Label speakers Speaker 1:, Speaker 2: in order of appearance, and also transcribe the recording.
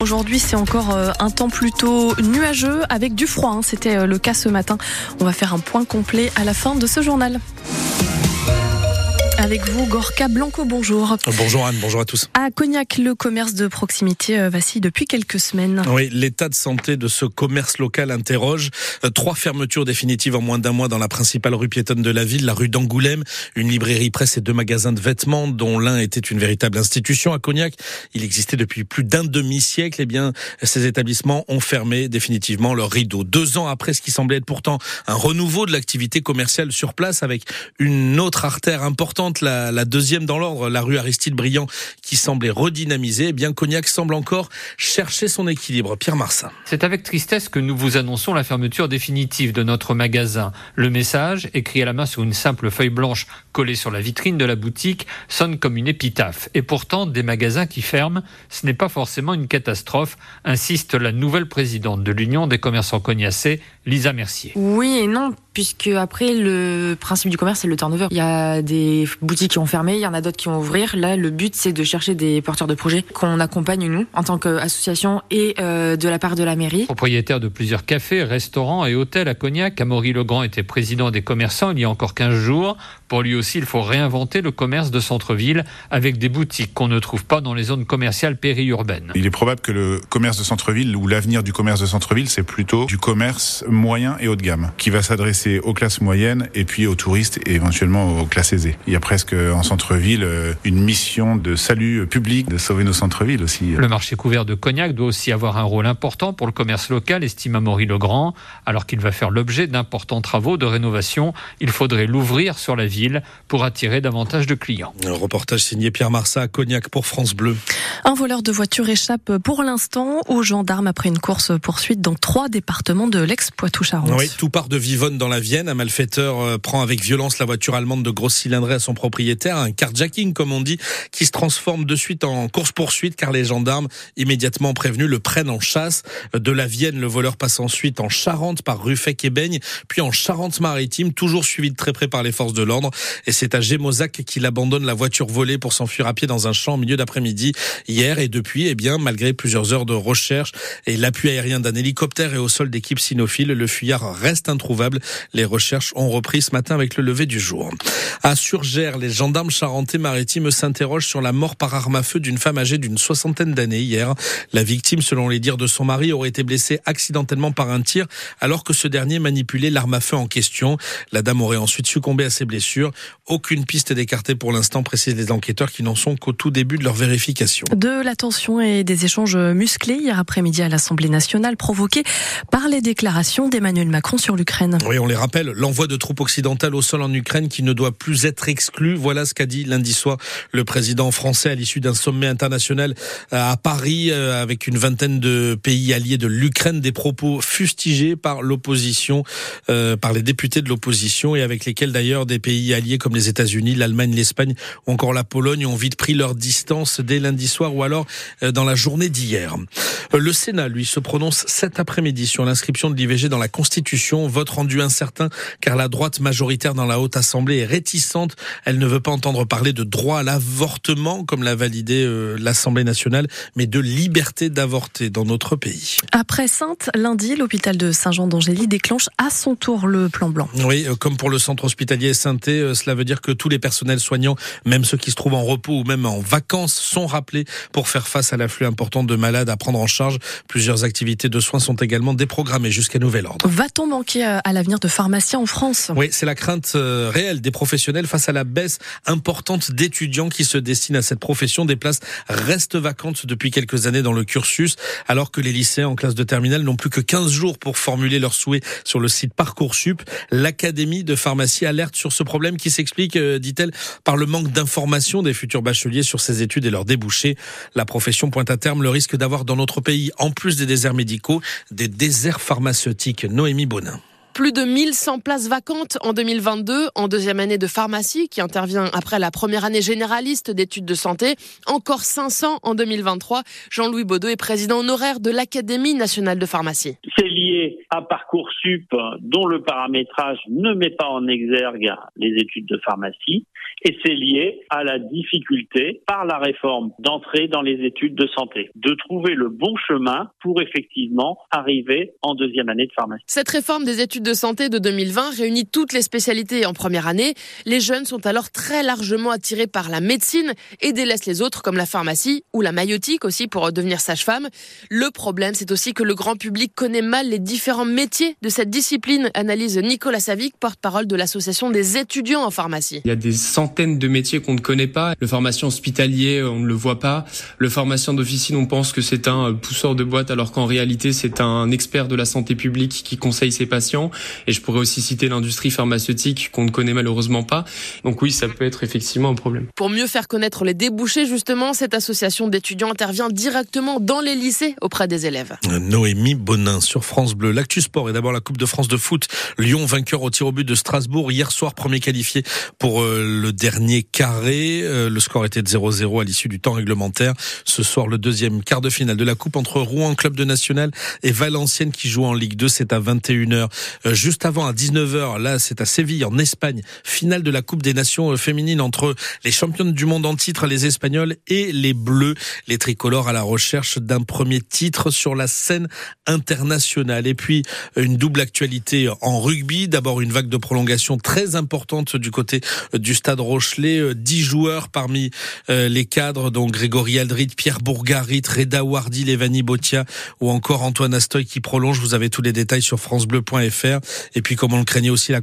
Speaker 1: Aujourd'hui, c'est encore euh, un temps plutôt nuageux avec du froid. Hein. C'était euh, le cas ce matin. On va faire un point complet à la fin de ce journal. Avec vous, Gorka Blanco, bonjour.
Speaker 2: Bonjour Anne, bonjour à tous.
Speaker 1: À Cognac, le commerce de proximité euh, vacille depuis quelques semaines.
Speaker 2: Oui, l'état de santé de ce commerce local interroge. Euh, trois fermetures définitives en moins d'un mois dans la principale rue piétonne de la ville, la rue d'Angoulême, une librairie presse et deux magasins de vêtements dont l'un était une véritable institution à Cognac. Il existait depuis plus d'un demi-siècle. Eh bien, ces établissements ont fermé définitivement leurs rideaux. Deux ans après ce qui semblait être pourtant un renouveau de l'activité commerciale sur place avec une autre artère importante la, deuxième dans l'ordre, la rue Aristide Briand, qui semblait redynamisée, eh bien Cognac semble encore chercher son équilibre. Pierre Marsin.
Speaker 3: C'est avec tristesse que nous vous annonçons la fermeture définitive de notre magasin. Le message, écrit à la main sur une simple feuille blanche collée sur la vitrine de la boutique, sonne comme une épitaphe. Et pourtant, des magasins qui ferment, ce n'est pas forcément une catastrophe, insiste la nouvelle présidente de l'Union des commerçants cognacés, Lisa Mercier.
Speaker 4: Oui et non, puisque après le principe du commerce c'est le turnover. Il y a des boutiques qui ont fermé, il y en a d'autres qui vont ouvrir. Là, le but c'est de chercher des porteurs de projets qu'on accompagne nous en tant qu'association et euh, de la part de la mairie.
Speaker 3: Propriétaire de plusieurs cafés, restaurants et hôtels à Cognac, Amaury Legrand était président des commerçants il y a encore 15 jours. Pour lui aussi, il faut réinventer le commerce de centre-ville avec des boutiques qu'on ne trouve pas dans les zones commerciales périurbaines.
Speaker 5: Il est probable que le commerce de centre-ville ou l'avenir du commerce de centre-ville, c'est plutôt du commerce moyen et haut de gamme qui va s'adresser aux classes moyennes et puis aux touristes et éventuellement aux classes aisées. Il y a presque en centre-ville euh, une mission de salut public, de sauver nos centres-villes aussi.
Speaker 3: Le marché couvert de Cognac doit aussi avoir un rôle important pour le commerce local, estime Amaury Legrand. Alors qu'il va faire l'objet d'importants travaux de rénovation, il faudrait l'ouvrir sur la ville pour attirer davantage de clients.
Speaker 2: Un reportage signé Pierre Marsat à Cognac pour France Bleu.
Speaker 1: Un voleur de voiture échappe pour l'instant aux gendarmes après une course poursuite dans trois départements de l'ex-Poitou-Charentes.
Speaker 2: Oui, tout part de Vivonne dans la Vienne. Un malfaiteur euh, prend avec violence la voiture allemande de grosse cylindrée à son propriétaire, un carjacking comme on dit, qui se transforme de suite en course-poursuite car les gendarmes immédiatement prévenus le prennent en chasse. De la Vienne, le voleur passe ensuite en Charente par Ruffec et Beigne, puis en Charente-Maritime, toujours suivi de très près par les forces de l'ordre. Et c'est à Gémozac qu'il abandonne la voiture volée pour s'enfuir à pied dans un champ au milieu d'après-midi hier. Et depuis, eh bien, malgré plusieurs heures de recherche et l'appui aérien d'un hélicoptère et au sol d'équipes cynophiles, le fuyard reste introuvable. Les recherches ont repris ce matin avec le lever du jour. À Surgères, les gendarmes charentais-maritimes s'interrogent sur la mort par arme à feu d'une femme âgée d'une soixantaine d'années hier. La victime, selon les dires de son mari, aurait été blessée accidentellement par un tir alors que ce dernier manipulait l'arme à feu en question. La dame aurait ensuite succombé à ses blessures. Aucune piste d'écarter pour l'instant, précisent les enquêteurs qui n'en sont qu'au tout début de leur vérification.
Speaker 1: De la tension et des échanges musclés hier après-midi à l'Assemblée nationale provoqués par les déclarations d'Emmanuel Macron sur l'Ukraine.
Speaker 2: Oui, on les rappelle, l'envoi de troupes occidentales au sol en Ukraine qui ne doit plus être exclu. Voilà ce qu'a dit lundi soir le président français à l'issue d'un sommet international à Paris euh, avec une vingtaine de pays alliés de l'Ukraine. Des propos fustigés par l'opposition, euh, par les députés de l'opposition et avec lesquels d'ailleurs des pays alliés comme les États-Unis, l'Allemagne, l'Espagne ou encore la Pologne ont vite pris leur distance dès lundi soir ou alors dans la journée d'hier. Le Sénat, lui, se prononce cet après-midi sur l'inscription de l'IVG dans la Constitution. Vote rendu incertain car la droite majoritaire dans la Haute Assemblée est réticente. Elle ne veut pas entendre parler de droit à l'avortement comme l'a validé euh, l'Assemblée nationale, mais de liberté d'avorter dans notre pays.
Speaker 1: Après Sainte, lundi, l'hôpital de Saint-Jean d'Angély déclenche à son tour le plan blanc.
Speaker 2: Oui, euh, comme pour le centre hospitalier saint euh, cela veut dire que tous les personnels soignants, même ceux qui se trouvent en repos ou même en vacances, sont rappelés pour faire face à l'afflux important de malades à prendre en charge. Plusieurs activités de soins sont également déprogrammées jusqu'à nouvel ordre.
Speaker 1: Va-t-on manquer à l'avenir de pharmaciens en France?
Speaker 2: Oui, c'est la crainte euh, réelle des professionnels face à la baisse importante d'étudiants qui se destinent à cette profession. Des places restent vacantes depuis quelques années dans le cursus, alors que les lycéens en classe de terminale n'ont plus que 15 jours pour formuler leurs souhaits sur le site Parcoursup. L'Académie de pharmacie alerte sur ce problème qui s'explique, euh, dit-elle, par le manque d'information des futurs bacheliers sur ces études et leurs débouchés. La profession pointe à terme le risque d'avoir dans notre pays, en plus des déserts médicaux, des déserts pharmaceutiques. Noémie Bonin.
Speaker 6: Plus de 1100 places vacantes en 2022, en deuxième année de pharmacie qui intervient après la première année généraliste d'études de santé. Encore 500 en 2023. Jean-Louis Baudot est président honoraire de l'Académie nationale de pharmacie.
Speaker 7: C'est lié à Parcoursup dont le paramétrage ne met pas en exergue les études de pharmacie Et c'est lié à la difficulté, par la réforme, d'entrer dans les études de santé, de trouver le bon chemin pour effectivement arriver en deuxième année de pharmacie.
Speaker 6: Cette réforme des études de santé de 2020 réunit toutes les spécialités en première année. Les jeunes sont alors très largement attirés par la médecine et délaissent les autres comme la pharmacie ou la maïotique aussi pour devenir sage-femme. Le problème, c'est aussi que le grand public connaît mal les différents métiers de cette discipline, analyse Nicolas Savic, porte-parole de l'association des étudiants en pharmacie.
Speaker 8: Il y a des centaines de métiers qu'on ne connaît pas. Le pharmacien hospitalier, on ne le voit pas. Le pharmacien d'officine, on pense que c'est un pousseur de boîte alors qu'en réalité, c'est un expert de la santé publique qui conseille ses patients. Et je pourrais aussi citer l'industrie pharmaceutique qu'on ne connaît malheureusement pas. Donc oui, ça peut être effectivement un problème.
Speaker 6: Pour mieux faire connaître les débouchés, justement, cette association d'étudiants intervient directement dans les lycées auprès des élèves.
Speaker 2: Noémie Bonin sur France Bleu. L'actu sport et d'abord la Coupe de France de foot. Lyon vainqueur au tir au but de Strasbourg hier soir, premier qualifié pour euh, le dernier carré. Euh, le score était de 0-0 à l'issue du temps réglementaire. Ce soir, le deuxième quart de finale de la Coupe entre Rouen, club de national, et Valenciennes qui joue en Ligue 2. C'est à 21h. Euh, juste avant, à 19h, là, c'est à Séville, en Espagne. Finale de la Coupe des Nations féminines entre les championnes du monde en titre, les Espagnols, et les Bleus. Les tricolores à la recherche d'un premier titre sur la scène internationale. Et puis, une double actualité en rugby. D'abord, une vague de prolongation très importante du côté du stade Rochelet. Dix joueurs parmi les cadres, donc Grégory Aldrit, Pierre Bourgarit, Reda Wardi, Levani Botia ou encore Antoine Astoy qui prolonge. Vous avez tous les détails sur francebleu.fr. Et puis, comme on le craignait aussi, la